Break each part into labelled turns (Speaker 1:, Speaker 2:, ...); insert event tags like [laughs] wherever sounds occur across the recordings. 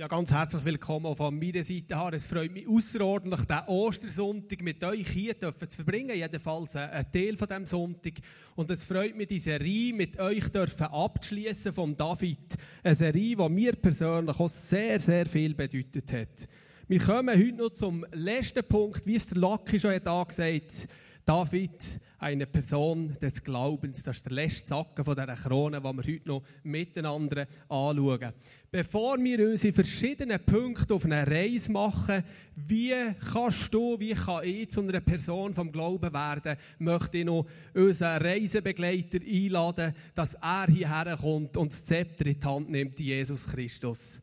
Speaker 1: Ja, ganz herzlich willkommen auch von meiner Seite her. Es freut mich außerordentlich, den Ostersonntag mit euch hier zu verbringen. Jedenfalls ein Teil von diesem Sonntag. Und es freut mich, diese Serie mit euch dürfen abzuschließen vom David. Eine Serie, die mir persönlich auch sehr, sehr viel bedeutet hat. Wir kommen heute noch zum letzten Punkt, wie es der Lucky schon gesagt hat. David, eine Person des Glaubens. Das ist der letzte Sacken von dieser Krone, die wir heute noch miteinander anschauen. Bevor wir uns in verschiedenen Punkten auf eine Reise machen, wie kannst du, wie kann ich zu einer Person vom Glauben werden, möchte ich noch unseren Reisebegleiter einladen, dass er hierher kommt und das Zepter in die Hand nimmt, Jesus Christus.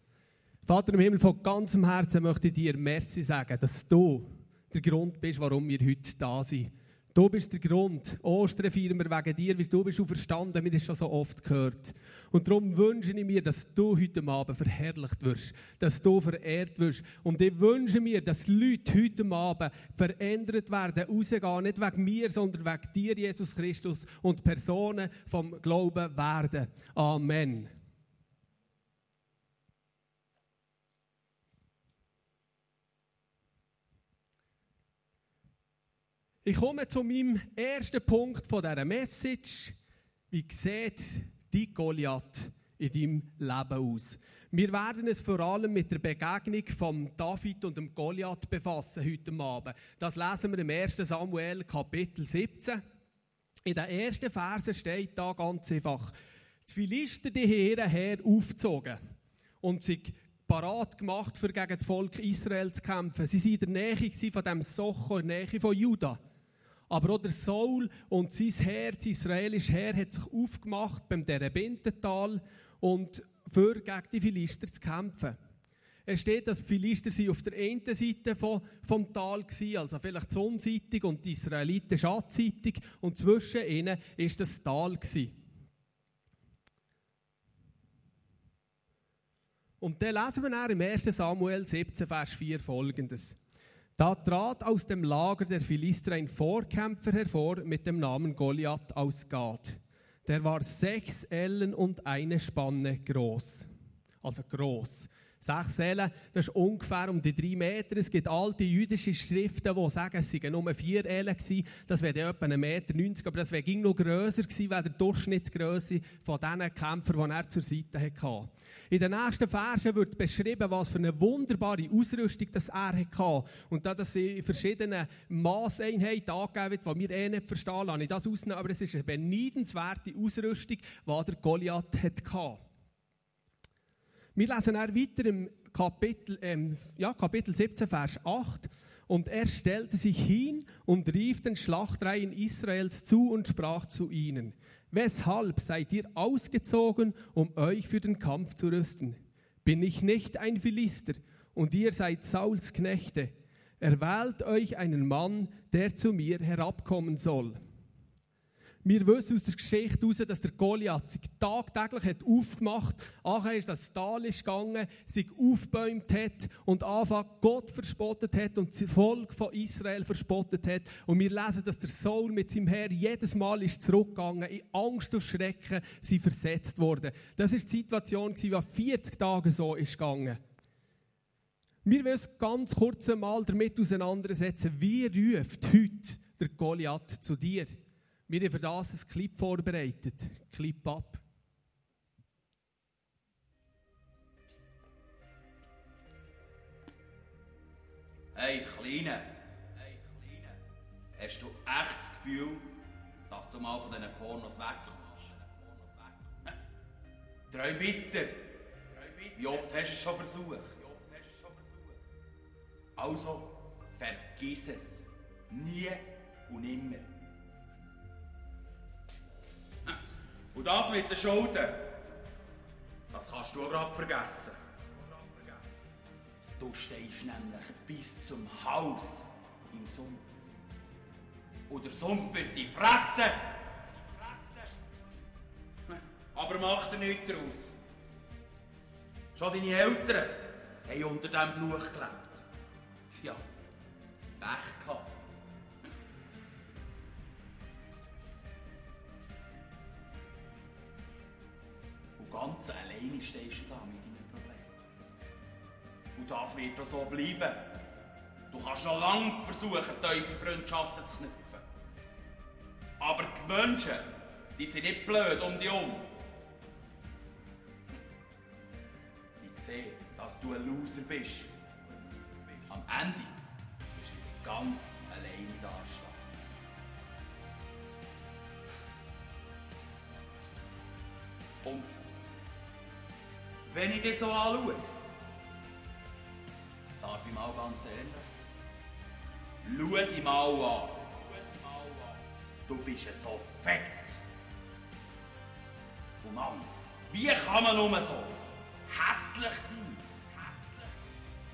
Speaker 1: Vater im Himmel, von ganzem Herzen möchte ich dir Merci sagen, dass du der Grund bist, warum wir heute da sind. Du bist der Grund. Ostern feiern wir wegen dir, weil du bist auferstanden. Wir haben es schon so oft gehört. Und darum wünsche ich mir, dass du heute Abend verherrlicht wirst, dass du verehrt wirst. Und ich wünsche mir, dass Leute heute Abend verändert werden, rausgehen, nicht wegen mir, sondern wegen dir, Jesus Christus, und Personen vom Glauben werden. Amen. Ich komme zu meinem ersten Punkt von dieser Message. Wie sieht die Goliath in deinem Leben aus? Wir werden es vor allem mit der Begegnung von David und dem Goliath befassen heute Abend. Das lesen wir im 1. Samuel Kapitel 17. In den ersten Versen steht da ganz einfach, die Philister die hierher aufgezogen und sich parat gemacht, für gegen das Volk Israel zu kämpfen. Sie waren in der Nähe von dem Socho, in der Nähe von Juda. Aber auch der Saul und sein Herz, israelisches Heer, hat sich aufgemacht beim Terebintental und für gegen die Philister zu kämpfen. Es steht, dass die Philister auf der einen Seite vom, vom Tal waren, also vielleicht sonnenseitig und die Israeliten schatzseitig und zwischen ihnen war das Tal. Und dann lesen wir dann im 1. Samuel 17, Vers 4 folgendes. Da trat aus dem Lager der Philister ein Vorkämpfer hervor mit dem Namen Goliath aus Gad. Der war sechs Ellen und eine Spanne groß. Also groß. Sechs Ellen, das ist ungefähr um die drei Meter. Es gibt alte jüdische Schriften, die sagen, es seien nur vier Ellen gewesen. Das wäre etwa ein Meter 90, aber das wäre ging noch grösser gewesen, als der Durchschnittsgröße von diesen Kämpfern, die er zur Seite hatte. In den nächsten Versen wird beschrieben, was für eine wunderbare Ausrüstung das er hatte. Und da das in verschiedenen Maßeinheiten angegeben wird, die wir eh nicht verstehen, lasse ich das ausnehmen, aber es ist eine beneidenswerte Ausrüstung, die der Goliath hatte. Wir lesen dann weiter im Kapitel, ähm, ja, Kapitel 17, Vers 8. Und er stellte sich hin und rief den Schlachtreihen Israels zu und sprach zu ihnen. Weshalb seid ihr ausgezogen, um euch für den Kampf zu rüsten? Bin ich nicht ein Philister und ihr seid Sauls Knechte? Erwählt euch einen Mann, der zu mir herabkommen soll. Wir wissen aus der Geschichte heraus, dass der Goliath sich tagtäglich hat aufgemacht hat, nachher ist das Tal gegangen, sich aufgebäumt hat und einfach Gott verspottet hat und das Volk von Israel verspottet hat. Und wir lesen, dass der Saul mit seinem Herr jedes Mal ist zurückgegangen, in Angst und Schrecken sie versetzt worden. Das ist die Situation, die 40 Tage so ist gegangen. Wir uns ganz kurz einmal damit auseinandersetzen, wie ruft heute der Goliath zu dir? Wir haben für das ein Clip vorbereitet. Clip ab.
Speaker 2: Hey, Kleine. Hey, Kleine. Hast du echt das Gefühl, dass du mal von diesen Pornos wegkommst? [laughs] Träum weiter. Wie oft hast du es schon versucht? Also, vergiss es. Nie und nimmer. Und das mit den Schulden, das kannst du gerade vergessen. Du stehst nämlich bis zum Haus im Sumpf. Und der Sumpf wird dich fressen. Aber mach dir nichts daraus. Schon deine Eltern haben unter diesem Fluch gelebt. Tja, Pech gehabt. Ganz alleine stehst du da mit deinen Problemen. Und das wird auch so bleiben. Du kannst noch lange versuchen, tiefe Freundschaften zu knüpfen. Aber die Menschen, die sind nicht blöd um dich herum. Ich sehe, dass du ein Loser bist. Am Ende bist du ganz wenn ich dich so anschaue, darf ich mal ganz ehrlich Schau dich mal an. Du bist so fett. Und Mann, wie kann man nur so hässlich sein?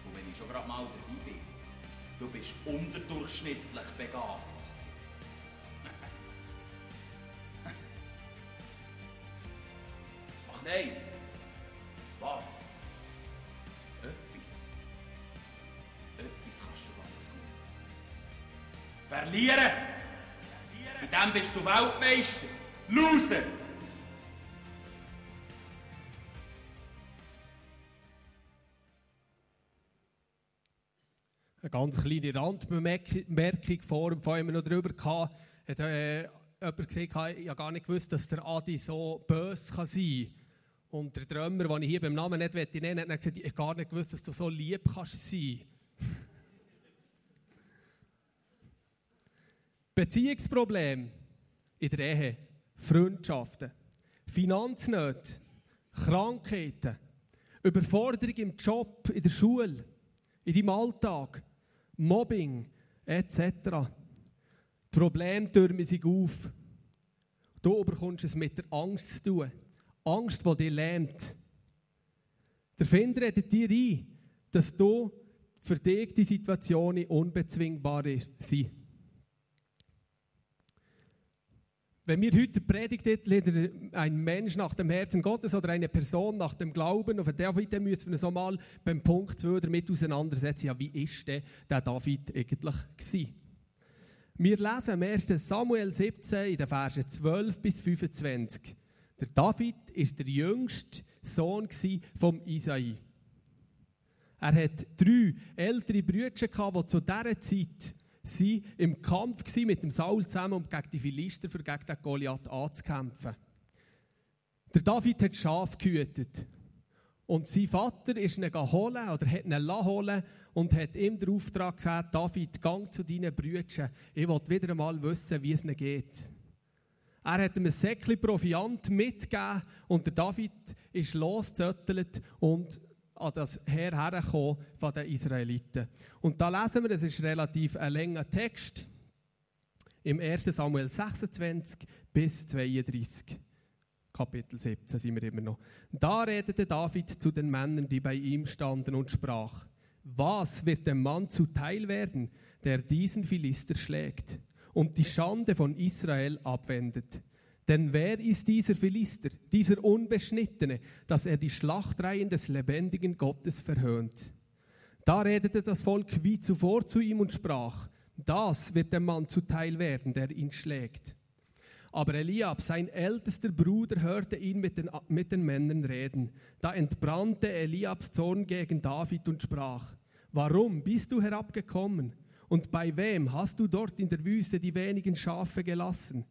Speaker 2: Und wenn ich schon gerade mal dabei bin, du bist unterdurchschnittlich begabt. [laughs] Ach nein, Verlieren! In dem bist du Weltmeister. Loser!
Speaker 1: Eine ganz kleine Randbemerkung vor dem Fall noch darüber gehabt, hat äh, jemand gesagt, ich habe gar nicht gewusst, dass der Adi so böse kann sein kann. Und der Drömer, den ich hier beim Namen nicht nennen will, hat gesagt, ich habe gar nicht gewusst, dass du so lieb kannst sein. Beziehungsprobleme in der Ehe, Freundschaften, Finanznöte, Krankheiten, Überforderung im Job, in der Schule, in deinem Alltag, Mobbing etc. Probleme türmen sich auf. Du bekommst es mit der Angst zu tun. Angst, die dich lähmt. Der Finder redet dir ein, dass du für dich die Situationen unbezwingbar sind. Wenn wir heute Predigtitel ein Mensch nach dem Herzen Gottes oder eine Person nach dem Glauben, auf David müssen wir uns mal beim Punkt 2 damit auseinandersetzen, ja, wie ist denn der David eigentlich gewesen? Wir lesen im 1. Samuel 17 in den Versen 12 bis 25. Der David ist der jüngste Sohn vom Isai. Er hat drei ältere Brüder die zu dieser Zeit sie im Kampf mit dem Saul zusammen, um gegen die Philister für gegen den Goliath anzukämpfen. Der David hat Schaf gehütet. Und sein Vater ist ihn holen oder hat ihn holen und hat ihm den Auftrag gegeben, David, gang zu deinen Brüdern. Ich will wieder einmal wissen, wie es ihnen geht. Er hat ihm ein Säckchen Proviant mitgegeben und der David ist losgezöttelt und an das von den Israeliten. Und da lesen wir, das ist relativ ein langer Text, im 1. Samuel 26 bis 32. Kapitel 17 sind wir immer noch. Da redete David zu den Männern, die bei ihm standen, und sprach: Was wird dem Mann zuteil werden, der diesen Philister schlägt und die Schande von Israel abwendet? Denn wer ist dieser Philister, dieser Unbeschnittene, dass er die Schlachtreihen des lebendigen Gottes verhöhnt? Da redete das Volk wie zuvor zu ihm und sprach, das wird dem Mann zuteil werden, der ihn schlägt. Aber Eliab, sein ältester Bruder, hörte ihn mit den, mit den Männern reden. Da entbrannte Eliabs Zorn gegen David und sprach, warum bist du herabgekommen? Und bei wem hast du dort in der Wüste die wenigen Schafe gelassen?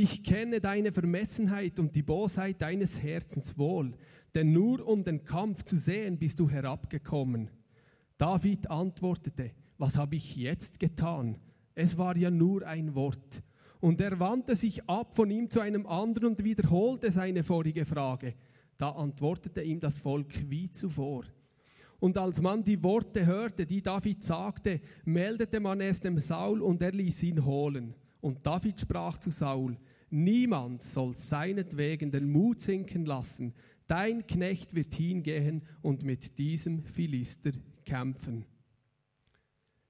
Speaker 1: Ich kenne deine Vermessenheit und die Bosheit deines Herzens wohl, denn nur um den Kampf zu sehen bist du herabgekommen. David antwortete, was habe ich jetzt getan? Es war ja nur ein Wort. Und er wandte sich ab von ihm zu einem anderen und wiederholte seine vorige Frage. Da antwortete ihm das Volk wie zuvor. Und als man die Worte hörte, die David sagte, meldete man es dem Saul und er ließ ihn holen. Und David sprach zu Saul, niemand soll seinetwegen den Mut sinken lassen, dein Knecht wird hingehen und mit diesem Philister kämpfen.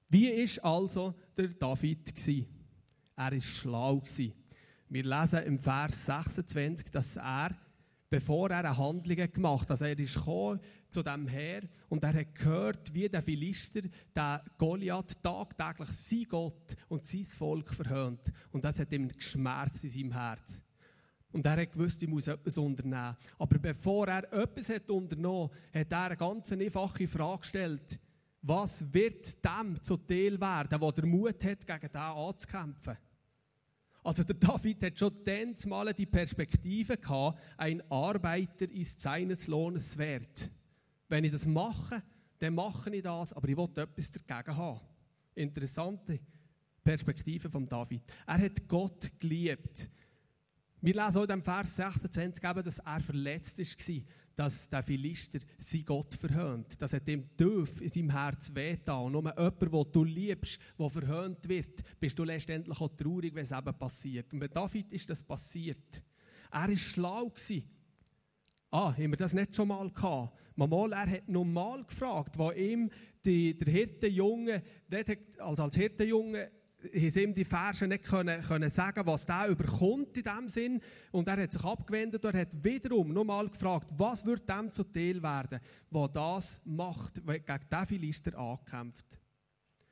Speaker 1: Wie ist also der David gsi? Er ist schlau gsi. Wir lesen im Vers 26, dass er bevor er Handlungen gemacht hat. Also er gekommen zu dem Herr und er hat gehört, wie der Philister, der Goliath, tagtäglich sein Gott und sein Volk verhöhnt. Und das hat ihm geschmerzt in seinem Herz. Und er hat gewusst, ich muss etwas unternehmen. Aber bevor er etwas hat unternommen hat, hat er eine ganz einfache Frage gestellt. Was wird dem zu Teil werden, der den Mut hat, gegen den anzukämpfen? Also der David hat schon dann mal die Perspektive gehabt, ein Arbeiter ist seines Lohnes wert. Wenn ich das mache, dann mache ich das, aber ich will etwas dagegen haben. Interessante Perspektive von David. Er hat Gott geliebt. Wir lesen auch in dem Vers 26, dass er verletzt war, dass der Philister sein Gott verhöhnt. Das hat ihm tief in seinem Herz wehgetan. Und nur jemand, den du liebst, der verhöhnt wird, bist du letztendlich auch traurig, wenn es eben passiert. Und bei David ist das passiert. Er war schlau. Ah, haben wir das nicht schon mal gehabt? Mal, er hat normal gefragt, wo ihm die, der Hirtenjunge, also als Hirtenjunge, haben ihm die Verse nicht können, können sagen, was der überkommt in dem Sinn. Und er hat sich abgewendet und hat wiederum nochmal gefragt, was wird dem zu Teil werden, was das macht, gegen den Philister ankämpft.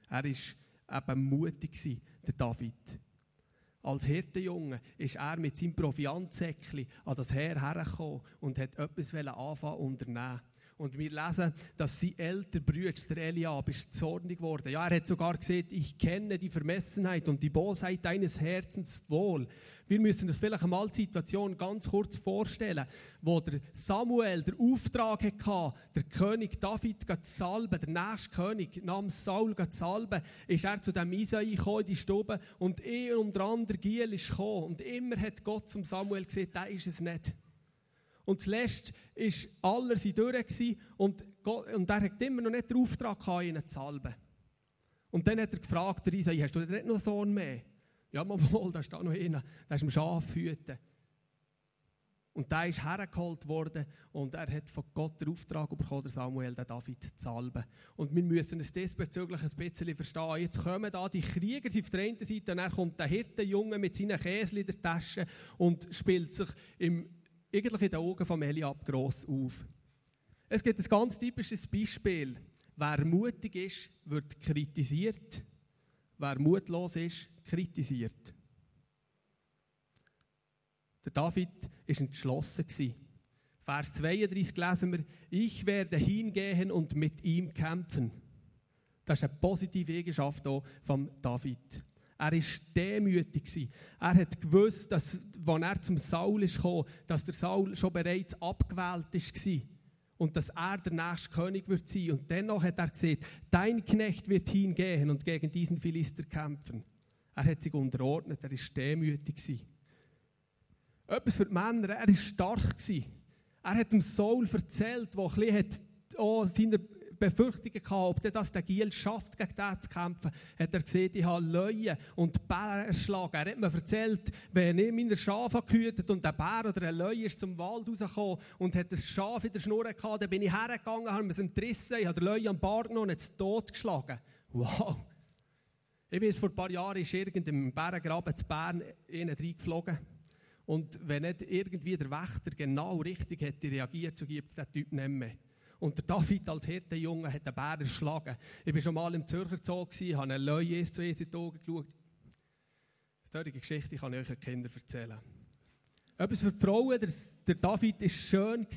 Speaker 1: Er war eben mutig, der David. Als Hirtenjunge ist er mit seinem Proviantsäckchen an das Heer hergekommen und hat etwas anfangen unternehmen. Und wir lesen, dass sein älter Bruder, der Eliab, ist zornig geworden. Ja, er hat sogar gesagt, ich kenne die Vermessenheit und die Bosheit deines Herzens wohl. Wir müssen uns vielleicht einmal die Situation ganz kurz vorstellen, wo der Samuel der Auftrag hatte, der König David zu salben, der nächste König namens Saul zu salben, ist er zu dem Isai gekommen in die Stube und er und der andere Giel ist gekommen. Und immer hat Gott zum Samuel gesagt, der ist es nicht. Und zuletzt war aller sie durch und, Gott, und er hat immer noch nicht den Auftrag gehabt, ihnen zu salben. Und dann hat er gefragt, der Isai, hast du nicht noch einen Sohn mehr? Ja, mal, [laughs] da ist da noch einer, der ist im Schaf hüten. Und der ist hergeholt worden und er hat von Gott den Auftrag bekommen, Samuel, den David zu salben. Und wir müssen es diesbezüglich ein bisschen verstehen. Jetzt kommen da die Krieger auf der einen Seite und dann kommt der Hirtenjunge mit seinen Käsen in der Tasche und spielt sich im eigentlich in den Augen von Eliab gross auf. Es gibt ein ganz typisches Beispiel. Wer mutig ist, wird kritisiert. Wer mutlos ist, kritisiert. Der David war entschlossen. Vers 32 lesen wir, ich werde hingehen und mit ihm kämpfen. Das ist eine positive Eigenschaft von David. Er war demütig. Er hat gewusst, dass, als er zum Saul kam, dass der Saul schon bereits abgewählt war. Und dass er der nächste König wird sein. Und dennoch hat er gesagt, dein Knecht wird hingehen und gegen diesen Philister kämpfen. Er hat sich unterordnet, er war demütig. Etwas für die Männer, er war stark. Er hat dem Saul erzählt, der ein bisschen auch seiner Befürchtungen gehabt, ob das der Giel schafft, gegen den zu kämpfen, hat er gesehen, ich habe Löwen und Bären erschlagen. Er hat mir erzählt, wenn ich meine Schafe gehütet und ein Bär oder ein Löwe ist zum Wald rausgekommen und hat ein Schaf in der Schnur gehabt, dann bin ich hergegangen, habe es entrissen, ich habe den Löwe am Bart genommen und es tot geschlagen. Wow! Ich weiß, vor ein paar Jahren ist irgendein Bärengraben zu Bern reingeflogen. Und wenn nicht irgendwie der Wächter genau richtig hätte reagiert, so gibt es den Typ nicht mehr. Und der David als Hirtenjunge hat den Bär erschlagen. Ich war schon mal im Zürcher Zoo, habe einen Löwe zu in die Augen geschaut. Solche Geschichte kann ich euch den Kindern erzählen. Etwas für die Frauen, der, der David war schön.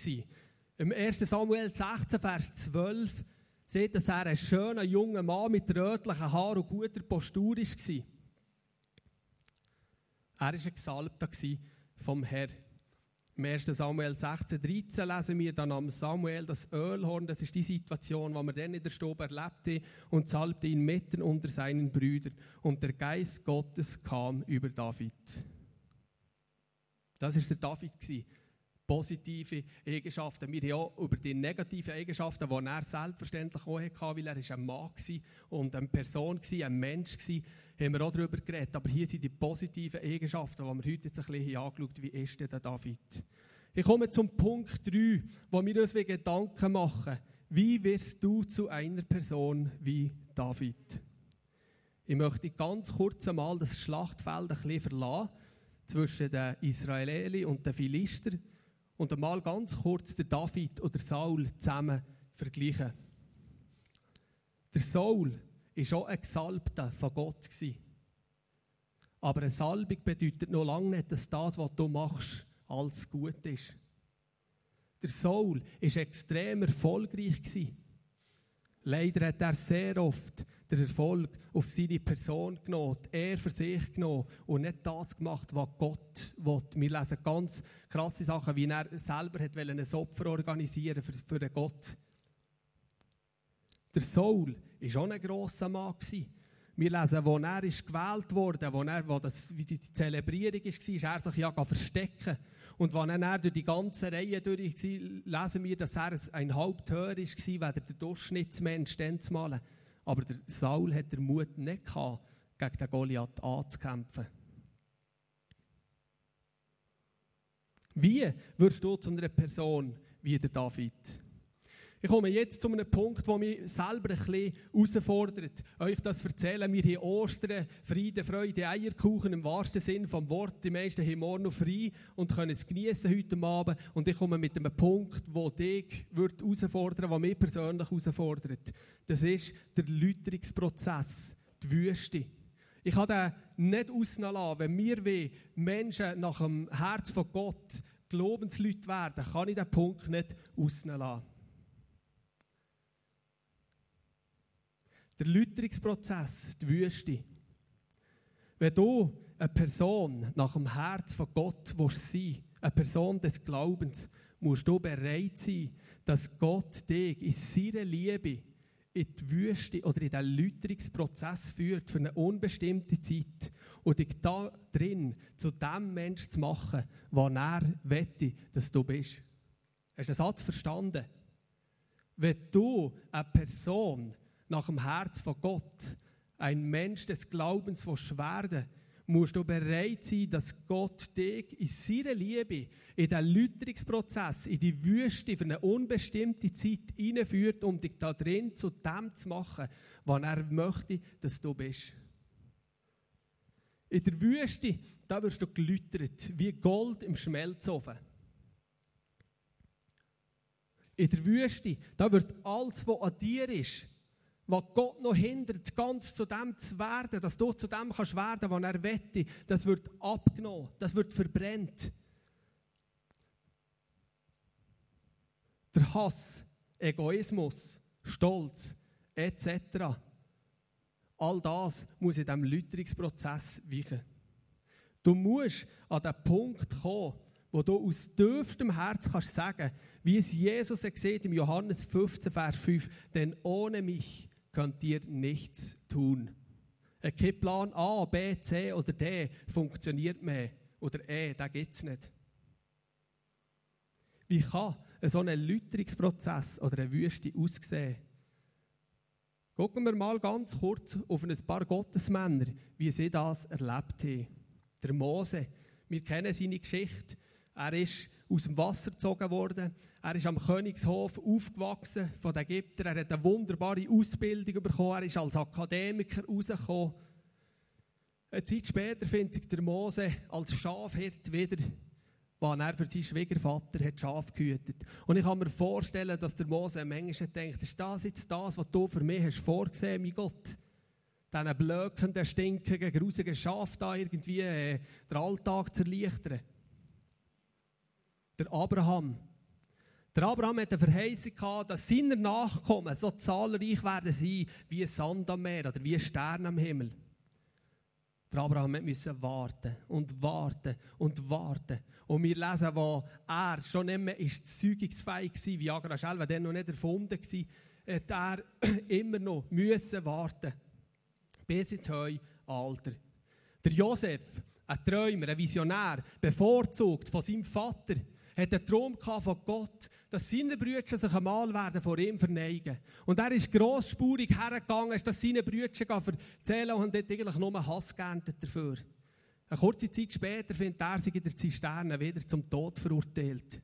Speaker 1: Im 1. Samuel 16, Vers 12 sieht, dass er ein schöner junger Mann mit rötlichen Haaren und guter Postur war. Er war ein Gesalbter vom Herrn. Im 1. Samuel 16, 13 lesen wir, dann nahm Samuel das Ölhorn, das ist die Situation, die man dann in der Stube erlebte, und salbte ihn mitten unter seinen Brüdern. Und der Geist Gottes kam über David. Das ist der David gewesen. Positive Eigenschaften. Wir haben auch über die negativen Eigenschaften, die er selbstverständlich auch hatte, weil er ein Mann war und eine Person war, ein Mensch war, haben wir auch darüber geredet. Aber hier sind die positiven Eigenschaften, die wir heute jetzt ein bisschen angeschaut haben. Wie ist denn der David? Ich komme zum Punkt 3, wo wir uns Gedanken machen. Wie wirst du zu einer Person wie David? Ich möchte ganz kurz einmal das Schlachtfeld ein bisschen verlassen zwischen den Israelis und den Philister und einmal ganz kurz den David oder Saul zusammen vergleichen. Der Saul war auch ein Gesalbter von Gott. Aber eine Salbung bedeutet noch lange nicht, dass das, was du machst, alles gut ist. Der Saul war extrem erfolgreich. Leider hat er sehr oft den Erfolg auf seine Person genommen, er für sich genommen und nicht das gemacht, was Gott will. Wir lesen ganz krasse Sachen, wie er selber hat ein Opfer organisieren für, für den Gott. Der Saul war auch ein grosser Mann. Wir lesen, wo er ist gewählt wurde, wo, er, wo das, wie die Zelebrierung war, ist er sich ja verstecken. Und wenn er durch die ganze Reihe durch war, lesen wir, dass er ein höher war, als der Durchschnittsmensch dann zu malen. Aber der Saul hat den Mut nicht gehabt, gegen den Goliath anzukämpfen. Wie wirst du zu einer Person wie der David? Ich komme jetzt zu einem Punkt, der mich selber ein bisschen herausfordert, euch das zu erzählen. Wir haben Ostern, Frieden, Freude, Eierkuchen im wahrsten Sinn vom Wort. Die meisten haben morgen noch frei und können es genießen heute Abend. Und ich komme mit einem Punkt, der dich wird herausfordern, der mich persönlich herausfordert. Das ist der Lüterungsprozess, die Wüste. Ich kann den nicht ausnehmen Wenn wir Menschen nach dem Herz von Gott Glaubensleute werden, kann ich diesen Punkt nicht ausnehmen Der Lüterungsprozess, die Wüste. Wenn du eine Person nach dem Herz von Gott willst sein eine Person des Glaubens, musst du bereit sein, dass Gott dich in seiner Liebe in die Wüste oder in den Lüterungsprozess führt für eine unbestimmte Zeit und dich da drin zu dem Mensch zu machen, was er wette, dass du bist. Hast du den Satz verstanden? Wenn du eine Person nach dem Herz von Gott, ein Mensch des Glaubens, der werden musst du bereit sein, dass Gott dich in seiner Liebe, in den Lüterungsprozess, in die Wüste für eine unbestimmte Zeit einführt, um dich da drin zu dem zu machen, was er möchte, dass du bist. In der Wüste, da wirst du gelütert, wie Gold im Schmelzofen. In der Wüste, da wird alles, was an dir ist, was Gott noch hindert, ganz zu dem zu werden, dass du zu dem kannst werden, was er wette, das wird abgenommen, das wird verbrennt. Der Hass, Egoismus, Stolz etc. All das muss in diesem Lüterungsprozess weichen. Du musst an den Punkt kommen, wo du aus tiefstem Herz kannst sagen, wie es Jesus sieht im Johannes 15, Vers 5, denn ohne mich könnt ihr nichts tun. Kein Plan A, B, C oder D funktioniert mehr. Oder E, da gibt es nicht. Wie kann so ein Lüterungsprozess oder eine Wüste aussehen? Gucken wir mal ganz kurz auf ein paar Gottesmänner, wie sie das erlebt haben. Der Mose, wir kennen seine Geschichte. Er ist aus dem Wasser gezogen worden. Er ist am Königshof aufgewachsen von den Ägyptern. Er hat eine wunderbare Ausbildung bekommen. Er ist als Akademiker rausgekommen. Eine Zeit später findet sich der Mose als Schafhirt wieder, weil er für seinen Schwiegervater hat Schaf gehütet. Und ich kann mir vorstellen, dass der Mose manchmal denkt, ist das jetzt das, was du für mich hast vorgesehen, mein Gott? Diesen blökenden, stinkigen, grusigen Schaf da irgendwie äh, den Alltag zu erleichtern. Der Abraham. Der Abraham hat eine Verheißung gehabt, dass seine Nachkommen so zahlreich werden sein wie Sand am Meer oder wie Sterne am Himmel. Der Abraham musste warten und warten und warten. Und wir lesen, wo er schon nicht mehr ist zeugungsfähig war, wie Agra Schelwe, der noch nicht erfunden war, hat er [clears throat] immer noch müssen warten bis ins hohe Alter. Der Josef, ein Träumer, ein Visionär, bevorzugt von seinem Vater, hat einen Traum von Gott, dass seine Brüder sich einmal werden vor ihm verneigen. Und er ist grossspurig hergegangen, dass seine Brüder erzählen und hat eigentlich nur Hass geerntet dafür. Eine kurze Zeit später findet er sich in der Zisterne wieder zum Tod verurteilt.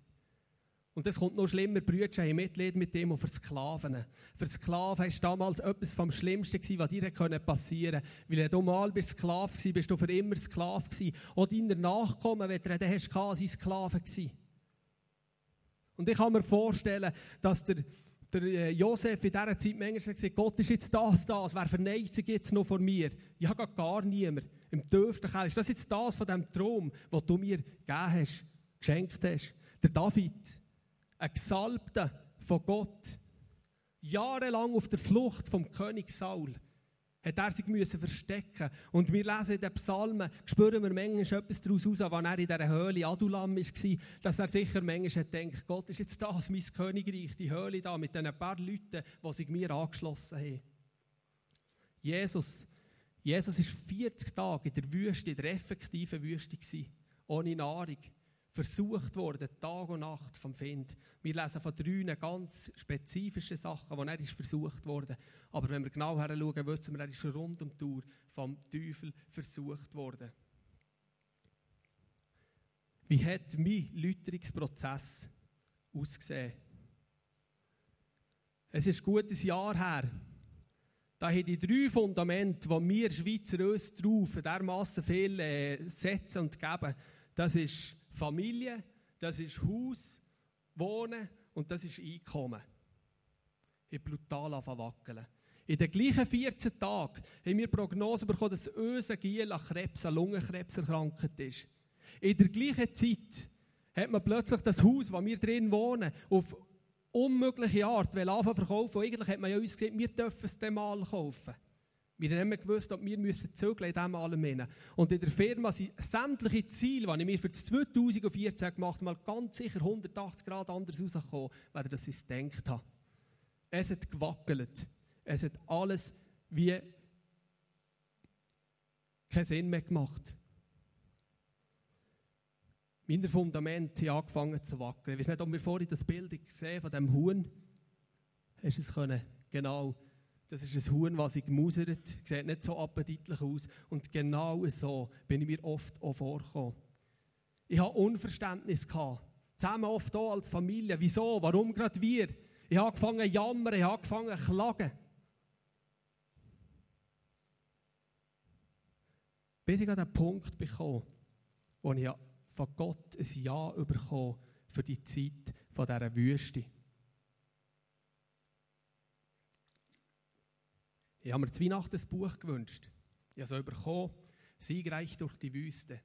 Speaker 1: Und es kommt noch schlimmer, Brüder haben Mitleid mit ihm und für Sklaven. Für Sklaven war damals etwas vom Schlimmsten, was dir passieren konnte. Weil du mal bist Sklave warst, bist du für immer Sklave gewesen. Auch deiner Nachkommen, wenn du hast, waren Sklaven gewesen. Und ich kann mir vorstellen, dass der, der äh, Josef in dieser Zeit manchmal gesagt Gott ist jetzt das, das, wer verneigt sich jetzt noch vor mir? Ich habe gar niemand. Im tiefsten Keller. Ist das jetzt das von dem Traum, den du mir gegeben hast? geschenkt hast. Der David, ein Gesalbter von Gott, jahrelang auf der Flucht vom König Saul, hat er sich müssen verstecken Und wir lesen in den Psalmen, spüren wir manchmal etwas daraus aus, als er in dieser Höhle Adulam war, dass er sicher manchmal hat gedacht, Gott ist jetzt das, mein Königreich, die Höhle da, mit diesen paar Leuten, die sich mir angeschlossen haben. Jesus, Jesus ist 40 Tage in der Wüste, in der effektiven Wüste ohne Nahrung versucht worden, Tag und Nacht vom Find. Wir lesen von drei ganz spezifischen Sachen, wo er ist versucht worden. Aber wenn wir genau hinschauen, wissen wir, er ist rund um die Tour vom Teufel versucht worden. Wie hat mein Läuterungsprozess ausgesehen? Es ist gut ein Jahr her. Da haben die drei Fundamente, die wir Schweizer uns drauf dermassen viel äh, setzen und geben, das ist Familie, das ist Haus, Wohnen und das ist Einkommen. Ich brutal wackeln. In den gleichen 14 Tagen haben wir Prognosen bekommen, dass unser Giel an Krebs, an Lungenkrebs erkrankt ist. In der gleichen Zeit hat man plötzlich das Haus, wo wir drin wohnen, auf unmögliche Art anfangen verkaufen. Eigentlich hat man ja uns gesagt, wir dürfen es dem mal kaufen. Wir haben immer gewusst, dass wir müssen zügeln in diesem allem Und in der Firma sind sämtliche Ziele, die ich mir für das 2014 gemacht habe, mal ganz sicher 180 Grad anders rausgekommen, weil ich es gedacht habe. Es hat gewackelt. Es hat alles wie keinen Sinn mehr gemacht. Meine Fundamente haben angefangen zu wackeln. Ich weiß nicht, ob wir vorhin das Bild gesehen von dem Huhn. Hast du es können? Genau das ist ein Huhn, was sich gemusert, sieht nicht so appetitlich aus. Und genau so bin ich mir oft auch vorgekommen. Ich habe Unverständnis. Zusammen oft auch als Familie. Wieso? Warum gerade wir? Ich habe angefangen zu jammern, ich habe angefangen zu klagen. Bis ich an den Punkt bekomme, wo ich von Gott ein Ja bekomme für die Zeit dieser Wüste. Ich habe mir zu Weihnachten ein Buch gewünscht. Ich habe es bekommen, Siegreich durch die Wüste.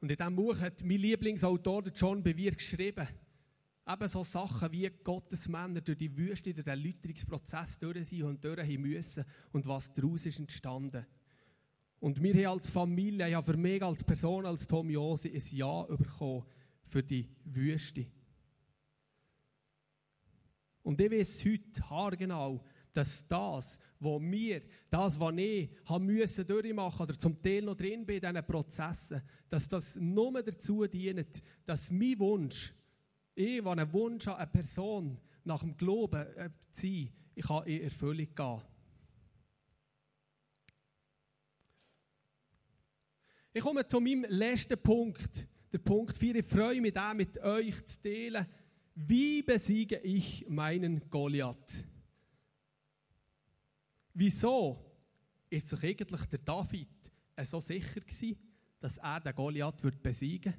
Speaker 1: Und in diesem Buch hat mein Lieblingsautor John Bevere geschrieben, eben so Sachen wie Gottes Männer durch die Wüste, durch den Läuterungsprozess durch sind und durch müssen und was daraus ist entstanden. Und wir haben als Familie, ja für mich als Person, als Tom Josi, ein Ja bekommen für die Wüste. Und ich weiß heute haargenau, dass das, was wir, das, was ich haben müssen durchmachen oder zum Teil noch drin bin in diesen Prozessen, dass das nur dazu dient, dass mein Wunsch, ich, der einen Wunsch an eine Person nach dem Glauben äh, zu sein, ich kann in Erfüllung gehen. Ich komme zu meinem letzten Punkt, der Punkt 4. Ich freue mich, den mit euch zu teilen. Wie besiege ich meinen Goliath? Wieso ist sich eigentlich der David so sicher gewesen, dass er den Goliath wird besiegen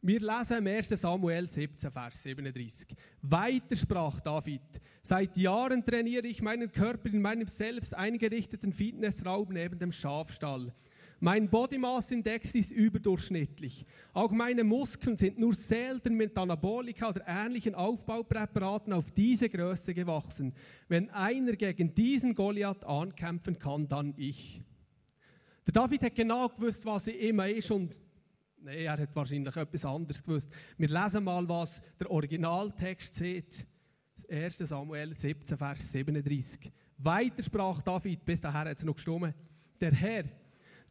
Speaker 1: Wir lesen im 1. Samuel 17, Vers 37. Weiter sprach David: Seit Jahren trainiere ich meinen Körper in meinem selbst eingerichteten Fitnessraum neben dem Schafstall. Mein Body Mass Index ist überdurchschnittlich. Auch meine Muskeln sind nur selten mit Anabolika oder ähnlichen Aufbaupräparaten auf diese Größe gewachsen. Wenn einer gegen diesen Goliath ankämpfen kann, dann ich. Der David hat genau gewusst, was er immer ist und nee, er hat wahrscheinlich etwas anderes gewusst. Wir lesen mal, was der Originaltext sieht. 1. Samuel 17, Vers 37. Weiter sprach David, bis daher hat es noch gestummen. Der Herr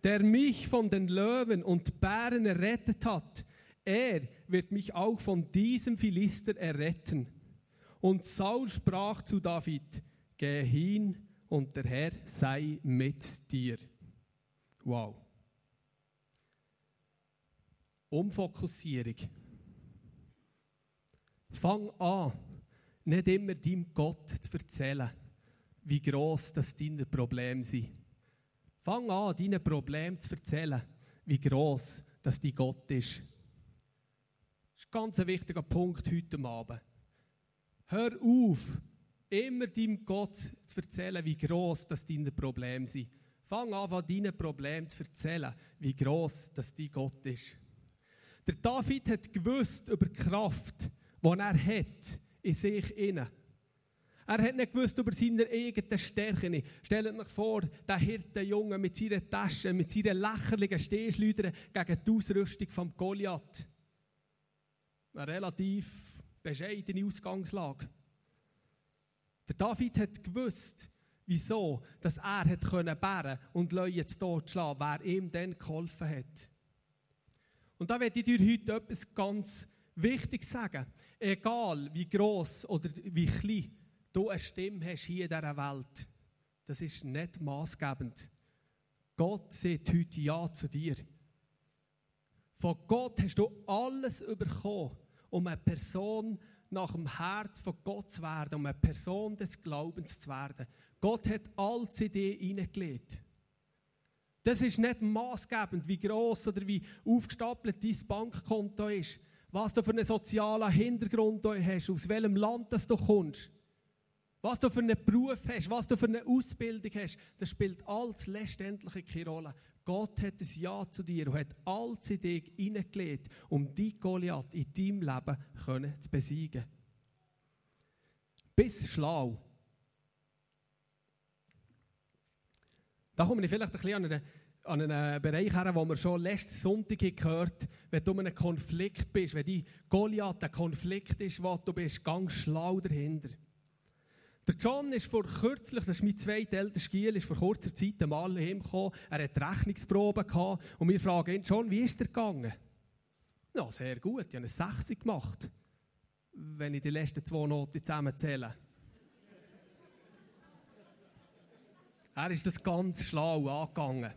Speaker 1: der mich von den Löwen und Bären errettet hat, er wird mich auch von diesem Philister erretten. Und Saul sprach zu David, geh hin und der Herr sei mit dir. Wow. Umfokussierung. Fang an, nicht immer deinem Gott zu erzählen, wie groß das deine Probleme sind. Fang an, deine Probleme zu erzählen, wie groß das dein Gott ist. Das ist ein ganz wichtiger Punkt heute Abend. Hör auf, immer deinem Gott zu erzählen, wie groß das deine Probleme sind. Fang an, von deinen Problemen zu erzählen, wie groß das dein Gott ist. Der David hat gewusst über die Kraft, die er hat in sich inne. Er hat nicht gewusst über seine eigenen Stärken. Stellt euch vor, der Hirtenjunge mit seinen Taschen, mit seinen lächerlichen Stehschleudern gegen die Ausrüstung vom Goliath. Eine relativ bescheidene Ausgangslage. Der David hat gewusst, wieso, dass er hat können bären und Leute zu Tod schlagen, wer ihm dann geholfen hat. Und da werde ich dir heute etwas ganz Wichtiges sagen. Egal wie groß oder wie klein du eine Stimme hast hier in dieser Welt, das ist nicht maßgebend. Gott sagt heute Ja zu dir. Von Gott hast du alles bekommen, um eine Person nach dem Herz von Gott zu werden, um eine Person des Glaubens zu werden. Gott hat alles in dich hineingelegt. Das ist nicht maßgebend, wie groß oder wie aufgestapelt dein Bankkonto ist, was du für einen sozialen Hintergrund hast, aus welchem Land du kommst. Was du für einen Beruf hast, was du für eine Ausbildung hast, das spielt alles letztendlich keine Rolle. Gott hat ein Ja zu dir und hat alles in dich hineingelegt, um die Goliath in deinem Leben zu besiegen. Bist schlau. Da komme ich vielleicht ein bisschen an einen, an einen Bereich her, wo wir schon letzten Sonntag gehört wenn du in einem Konflikt bist, wenn die Goliath ein Konflikt ist, wo du bist, ganz schlau dahinter. Der John ist vor kürzlich, das ist mein zweitältester Giel, ist vor kurzer Zeit einmal heimgekommen. Er hat Rechnungsproben gehabt und wir fragen ihn, John, wie ist er gegangen? Ja, sehr gut, ich habe eine 60 gemacht, wenn ich die letzten zwei Noten zusammenzähle. er ist das ganz schlau angegangen.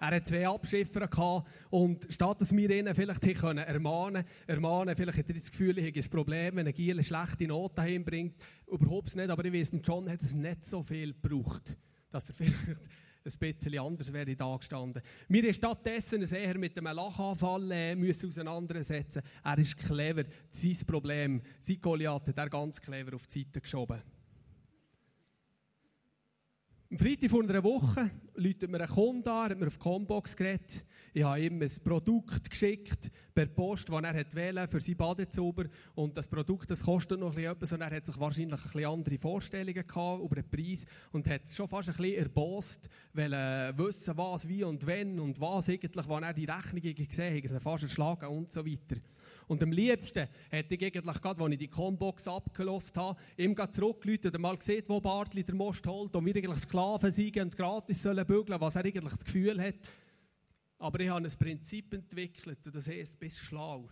Speaker 1: Er hat zwei Abschiffer gehabt und statt dass wir ihn vielleicht können ermahnen, ermahnen, vielleicht hat er das Gefühl, ich habe ein Problem, wenn ein Giel eine schlechte Note heimbringt, überhaupt nicht, aber ich weiß, John hat es nicht so viel gebraucht, dass er [laughs] vielleicht ein bisschen anders wäre da gestanden. Wir ist stattdessen eher mit einem Lachanfall äh, müssen auseinandersetzen. Er ist clever, sein Problem, sein Goliath hat er ganz clever auf die Seite geschoben. Am Freitag vor einer Woche läutet mir ein Kunde an, hat mir auf die Combox geredet. Ich habe ihm ein Produkt geschickt per Post, das er wählen für sein Badezauber. Und das Produkt das kostet noch etwas und er hat sich wahrscheinlich ein bisschen andere Vorstellungen gehabt über den Preis und hat schon fast ein bisschen erbost, weil er wissen, was, wie und wenn und was eigentlich, wann er die Rechnungen gesehen hat, fast erschlagen und so weiter. Und am liebsten hätte ich eigentlich gerade, als ich die Combox abgelost habe, ihm zurückgelüht und mal gesehen, wo Bartli der Most holt und wir eigentlich Sklaven sind und gratis sollen bügeln, was er eigentlich das Gefühl hat. Aber ich habe ein Prinzip entwickelt und das heißt, bist schlau.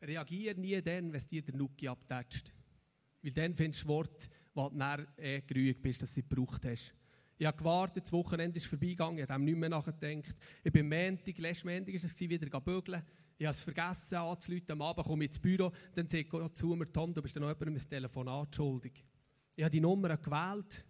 Speaker 1: Reagiere nie dann, wenn es dir der Nuki abtätscht. Weil dann findest du Wort, was du dann eh gerührt bist, dass du es gebraucht hast. Ich habe gewartet, das Wochenende ist vorbeigegangen, ich habe dem nicht mehr nachgedacht. Ich bin Montag, letzten Montag war es, wieder bügeln. Ich habe es vergessen anzuleiten, am Abend komme ich ins Büro, dann sagt Gott zu mir, Tom, du bist noch jemandem ein Telefonat schuldig. Ich habe die Nummer gewählt.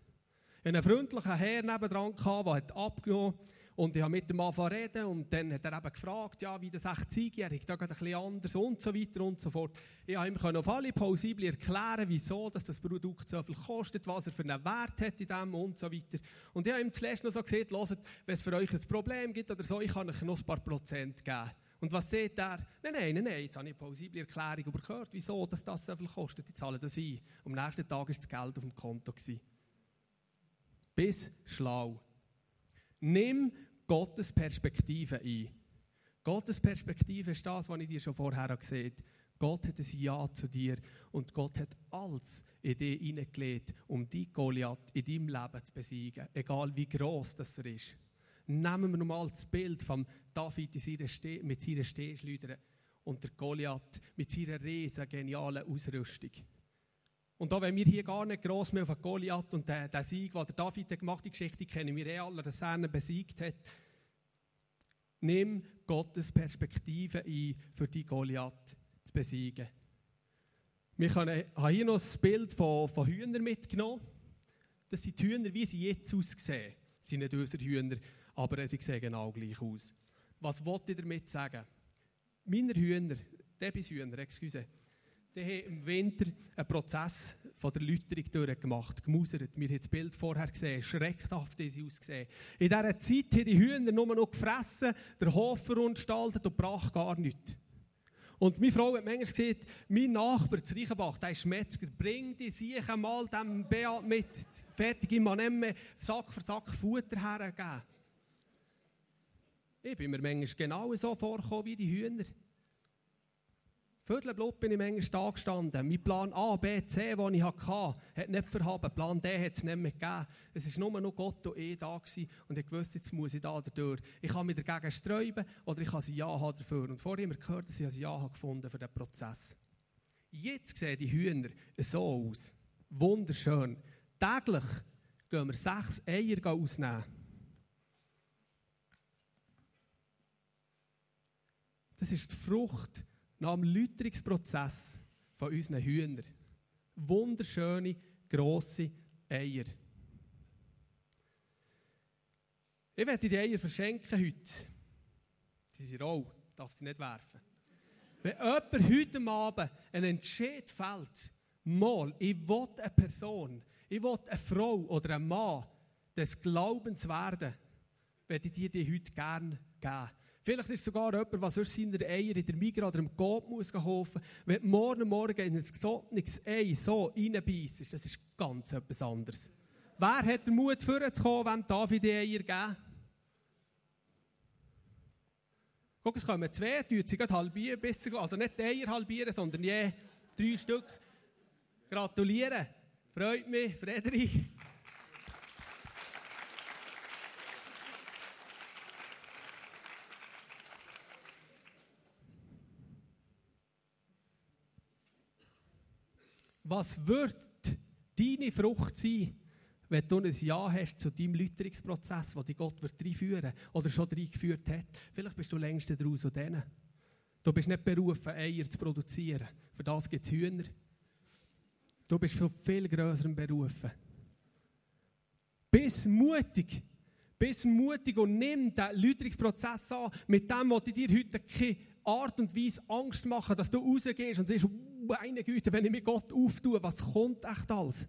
Speaker 1: Ich hatte einen freundlichen Herr nebendran, der hat abgenommen und ich habe mit dem angefangen reden und dann hat er eben gefragt, ja, wie das echt sei, er da geht ein bisschen anders und so weiter und so fort. Ich habe ihm auf alle plausibel erklären, wieso dass das Produkt so viel kostet, was er für einen Wert hat in dem und so weiter. Und ich habe ihm zuletzt noch so gesagt, hört, wenn es für euch ein Problem gibt oder so, ich kann euch noch ein paar Prozent geben. Und was sieht er? Nein, nein, nein, nein, jetzt habe ich eine plausible Erklärung gehört, wieso dass das so viel kostet. Ich zahle das ein. Am nächsten Tag war das Geld auf dem Konto. Bis schlau. Nimm Gottes Perspektive ein. Gottes Perspektive ist das, was ich dir schon vorher gesehen habe. Gott hat ein Ja zu dir und Gott hat alles in dich hineingelegt, um die Goliath in deinem Leben zu besiegen, egal wie groß das er ist. Nehmen wir nochmal das Bild von David mit seiner Stehschleuder und der Goliath mit seiner riesen genialen Ausrüstung. Und da, wenn wir hier gar nicht gross mehr auf Goliath und den, den Sieg, den der David gemacht hat, die Geschichte kennen wir eh alle, dass er ihn besiegt hat. Nimm Gottes Perspektive ein, für die Goliath zu besiegen. Wir haben hier noch das Bild von, von Hühnern mitgenommen. Das sind die Hühner, wie sie jetzt aussehen. Das sind nicht unsere Hühner, aber sie sehen genau gleich aus. Was wollte ich damit sagen? Meine Hühner, Debis Hühner, excuse, die haben im Winter einen Prozess von der Läuterung durchgemacht, gemusert. Wir haben das Bild vorher gesehen, schreckhaft wie sie ausgesehen. In dieser Zeit haben die Hühner nur noch gefressen, der Hof verunstaltet und brach gar nichts. Und meine Frau hat manchmal gesagt, mein Nachbar zu Reichenbach, der ist Metzger, bring die Siechen mal dem Beat mit, fertig, nicht mehr Sack für Sack Futter hergeben. Ich bin mir manchmal genau so vorgekommen wie die Hühner. Viertelblut bin ich manchmal da gestanden. Mein Plan A, B, C, den ich hatte, hat nicht verhaben. Plan D hat es nicht mehr gegeben. Es war nur noch Gott und ich da gewesen. und ich wusste, jetzt muss ich da durch. Ich kann mich dagegen sträuben oder ich kann ein Ja haben dafür. Und vorher immer gehört, dass ich ein Ja habe gefunden für diesen Prozess. Jetzt sehen die Hühner so aus. Wunderschön. Täglich gehen wir sechs Eier ausnehmen. Das ist die Frucht nach dem Läuterungsprozess von unseren Hühnern. Wunderschöne, grosse Eier. Ich werde die Eier verschenken heute. Die sind roh, darf sie nicht werfen. Wenn jemand heute Abend einen Entscheid fällt, mal, ich will eine Person, ich will eine Frau oder einen Mann des Glaubens werden, werde ich dir die heute gerne geben. Vielleicht ist sogar jemand, der sonst seine Eier in der Migra oder im Coop muss kaufen Wenn du morgen Morgen in ein gesottenes Ei so reinbeißt, das ist ganz etwas anderes. Wer hat den Mut, vorzukommen, wenn David die Eier geben? Guck, es kommen zwei, die sie halbieren, besser, also nicht die Eier halbieren, sondern je drei Stück. Gratulieren. Freut mich, Frederik. Was wird deine Frucht sein, wenn du ein Ja hast zu deinem Läuterungsprozess, den dich Gott reinführen wird oder schon reingeführt hat? Vielleicht bist du längst daraus und denen. Du bist nicht berufen, Eier zu produzieren. Für das gibt es Hühner. Du bist von viel größerem berufen. Bist mutig. Bist mutig und nimm den Läuterungsprozess an mit dem, was dir heute keine Art und Weise Angst machen, dass du rausgehst und siehst, meine Güte, wenn ich mit Gott auftue, was kommt echt alles?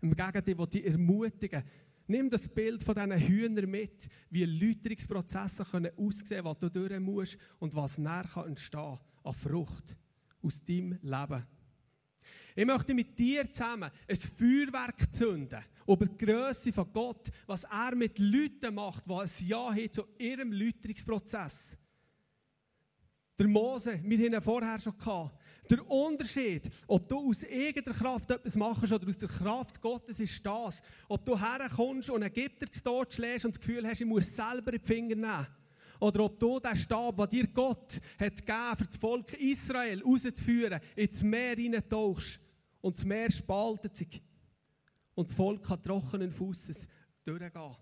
Speaker 1: Im Gegenteil, ich dich ermutigen. Nimm das Bild von diesen Hühnern mit, wie Läuterungsprozesse können aussehen was du durch musst und was nachher entstehen an Frucht aus deinem Leben. Ich möchte mit dir zusammen ein Feuerwerk zünden über die Größe von Gott, was er mit Leuten macht, die ein Ja haben zu ihrem Läuterungsprozess. Der Mose, wir haben ihn vorher schon gehabt. Der Unterschied, ob du aus irgendeiner Kraft etwas machst oder aus der Kraft Gottes, ist das. Ob du herkommst und Ägypter zu Tod schlägst und das Gefühl hast, ich muss selber in die Finger nehmen. Oder ob du den Stab, den dir Gott hat gegeben für das Volk Israel rauszuführen, ins Meer hineintauchst und das Meer spaltet sich und das Volk kann trockenen Fußes durchgehen.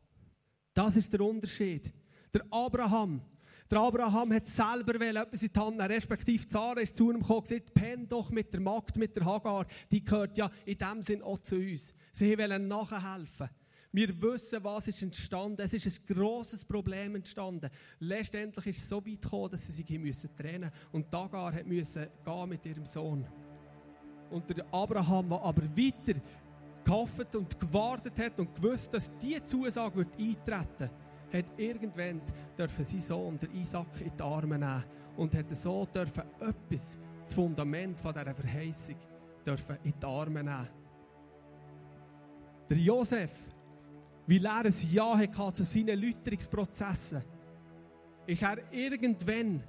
Speaker 1: Das ist der Unterschied. Der Abraham, der Abraham hat selber etwas in die Hand nehmen, respektive Zara ist zu ihm gekommen und gesagt, penn doch mit der Magd, mit der Hagar, die gehört ja in dem Sinn auch zu uns. Sie wollen nachhelfen. Wir wissen, was ist entstanden. Es ist ein grosses Problem entstanden. Letztendlich ist es so weit gekommen, dass sie sich müssen trennen. Und Hagar hat müssen gehen mit ihrem Sohn. Und der Abraham, der aber weiter gehofft und gewartet hat und gewusst, dass diese Zusage wird eintreten wird, hat irgendwann dürfen sein Sohn, der Isaac, in die Arme nehmen und hat so dürfen etwas, das Fundament von dieser Verheißung, dürfen in die Arme nehmen. Der Josef, weil er ein Ja hatte zu seinen Läuterungsprozessen, ist er irgendwann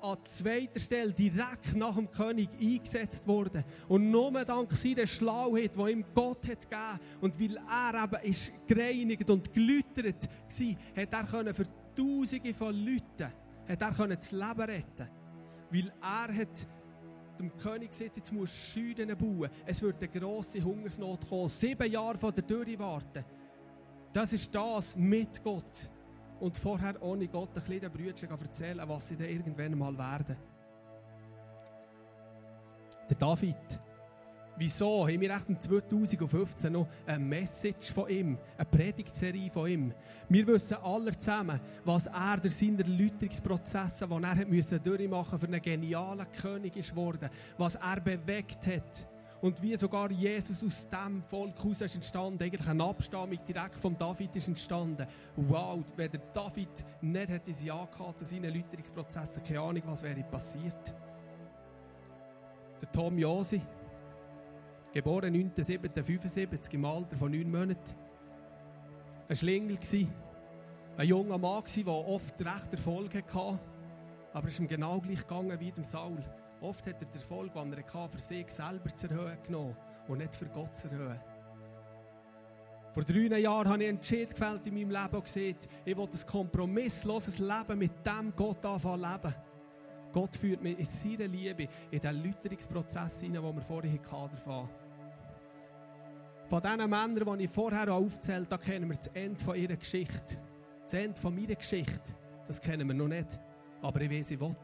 Speaker 1: an zweiter Stelle direkt nach dem König eingesetzt worden. Und nur dank seiner Schlauheit, die ihm Gott hat gegeben und weil er eben ist gereinigt und geläutert war, hat er können für Tausende von Leuten hat er können das Leben retten Weil er hat dem König gesagt, jetzt muss Scheunen bauen. Es wird eine grosse Hungersnot kommen. Sieben Jahre vor der Dürre warten. Das ist das mit Gott und vorher ohne Gott ein bisschen den Brüdern erzählen, was sie dann irgendwann mal werden. Der David. Wieso haben wir echt im 2015 noch eine Message von ihm, eine Predigtserie von ihm? Wir wissen alle zusammen, was er durch seine Läuterungsprozesse, die er durchmachen für einen genialen König ist worden, was er bewegt hat und wie sogar Jesus aus dem Volk heraus ist entstanden, eigentlich eine Abstammung direkt vom David ist entstanden. Wow, wenn der David nicht hätte Ja gehabt zu seinen Läuterungsprozessen, keine Ahnung, was wäre passiert. Der Tom Josi, geboren 9.7.75 im Alter von neun Monaten. Ein Schlingel ein junger Mann der oft recht Erfolg hatte, aber es ist ihm genau gleich gegangen wie dem Saul. Oft hat er den Erfolg, den er hatte, für sich selber zu erhöhen genommen und nicht für Gott zu erhöhen. Vor drei Jahren habe ich einen Entscheid gefällt in meinem Leben und gesagt, ich will ein kompromissloses Leben mit dem Gott anfangen leben. Gott führt mich in seiner Liebe in den Lüterungsprozess hinein, den wir vorhin hatten. Von diesen Männern, die ich vorher aufgezählt habe, kennen wir das Ende von ihrer Geschichte. Das Ende von meiner Geschichte, das kennen wir noch nicht. Aber ich weiß, ich will.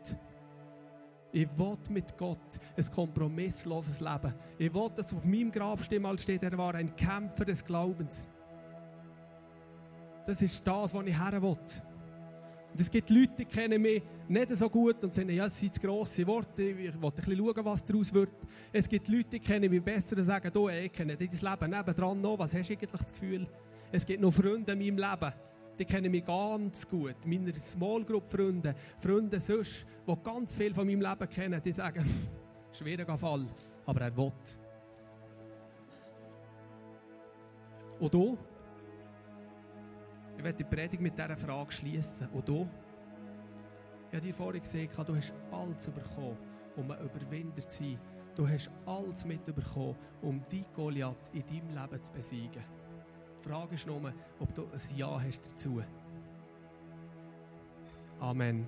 Speaker 1: Ich will mit Gott ein kompromissloses Leben. Ich will, dass auf meinem Grabstimmel steht, er war ein Kämpfer des Glaubens. Das ist das, was ich her will. Und es gibt Leute, die kennen mich nicht so gut und sagen, ja, es sind grosse Worte, ich will ein bisschen schauen, was daraus wird. Es gibt Leute, die kennen mich besser und sagen, du, ich kenne dein Leben nebendran noch, was hast du eigentlich das Gefühl? Es gibt noch Freunde in meinem Leben, die kennen mich ganz gut. Meine Small Group Freunde, Freunde sonst, die ganz viel von meinem Leben kennen, die sagen, [laughs] schwieriger Fall, aber er will. Und du? Ich werde die Predigt mit dieser Frage schließen. Und du? Ich habe dir vorhin gesehen, du hast alles bekommen, um ein Überwinder zu sein. Du hast alles mitbekommen, um die Goliath in deinem Leben zu besiegen. Frage ist nur, ob du ein Ja hast dazu. Amen.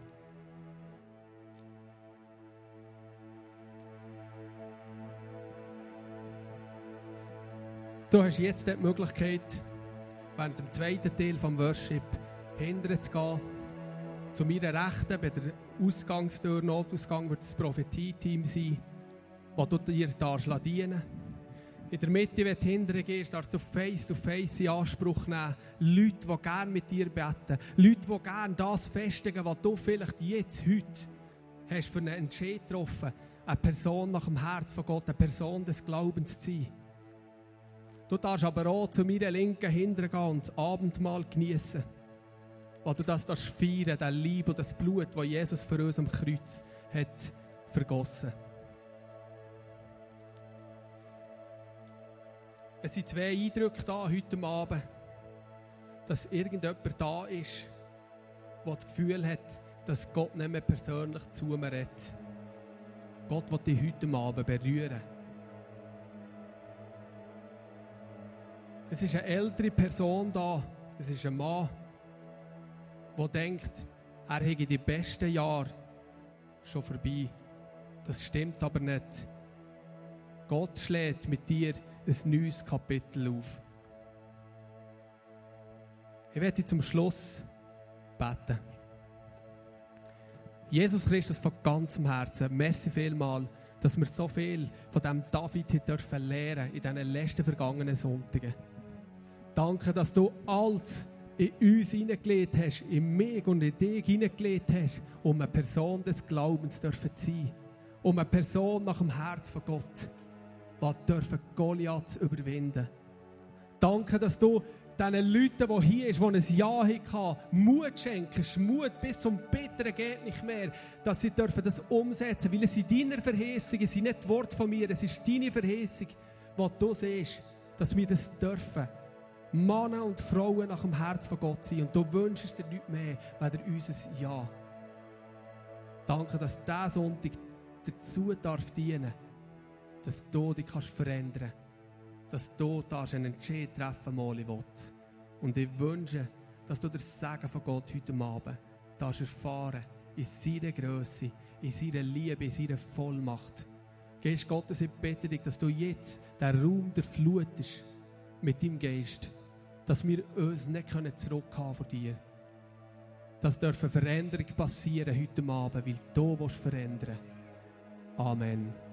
Speaker 1: Du hast jetzt die Möglichkeit, während dem zweiten Teil vom Worship hinterher zu gehen. Zu meiner Rechten, bei der Ausgangstür, Notausgang, wird das Prophetie-Team sein, das du dir dienen darfst. In der Mitte, wenn du hinterher gehst, darfst du face-to-face in Anspruch nehmen. Leute, die gerne mit dir beten. Leute, die gerne das festigen, was du vielleicht jetzt, heute, hast für einen Entscheid getroffen. Eine Person nach dem Herz von Gott, eine Person des Glaubens zu sein. Du darfst aber auch zu meiner Linken hintergehen und das Abendmahl genießen. Wo du das darfst feiern, den Liebe und das Blut, das Jesus für uns am Kreuz hat vergossen. Es sind zwei Eindrücke da heute Abend, dass irgendjemand da ist, der das Gefühl hat, dass Gott nicht mehr persönlich zu mir redet. Gott will dich heute Abend berühren. Es ist eine ältere Person da, es ist ein Mann, der denkt, er hätte die besten Jahre schon vorbei. Das stimmt aber nicht. Gott schlägt mit dir ein neues Kapitel auf. Ich werde zum Schluss beten. Jesus Christus von ganzem Herzen, merci vielmal, dass wir so viel von dem David dürfen lernen in diesen letzten vergangenen Sonntagen. Danke, dass du alles in uns hineingelegt hast, in mich und in dich hineingelegt hast, um eine Person des Glaubens zu sein. Um eine Person nach dem Herz von Gott die dürfen Goliath überwinden. Danke, dass du diesen Leuten, die hier sind, die ein Ja hatten, Mut schenkst, Mut bis zum Bitteren geht nicht mehr, dass sie dürfen das umsetzen, weil es sind deine Verheißungen, es sind nicht das Wort von mir, es ist deine Verheißung, die du siehst, dass wir das dürfen. Männer und Frauen nach dem Herz von Gott sein und du wünschst dir nichts mehr, weder unser Ja. Danke, dass dieser Sonntag dazu dienen darf, dass du dich kannst verändern kannst. Dass du da einen Entscheid treffen mal willst. Und ich wünsche, dass du das Segen von Gott heute Abend darfst erfahren in seiner Größe, in seiner Liebe, in seiner Vollmacht. Geist Gottes, ich bitte dich, dass du jetzt den Raum durchflutest mit deinem Geist, dass wir uns nicht zurückhaben von dir. Dass dürfen Veränderung passieren heute Abend, weil du verändern willst. Amen.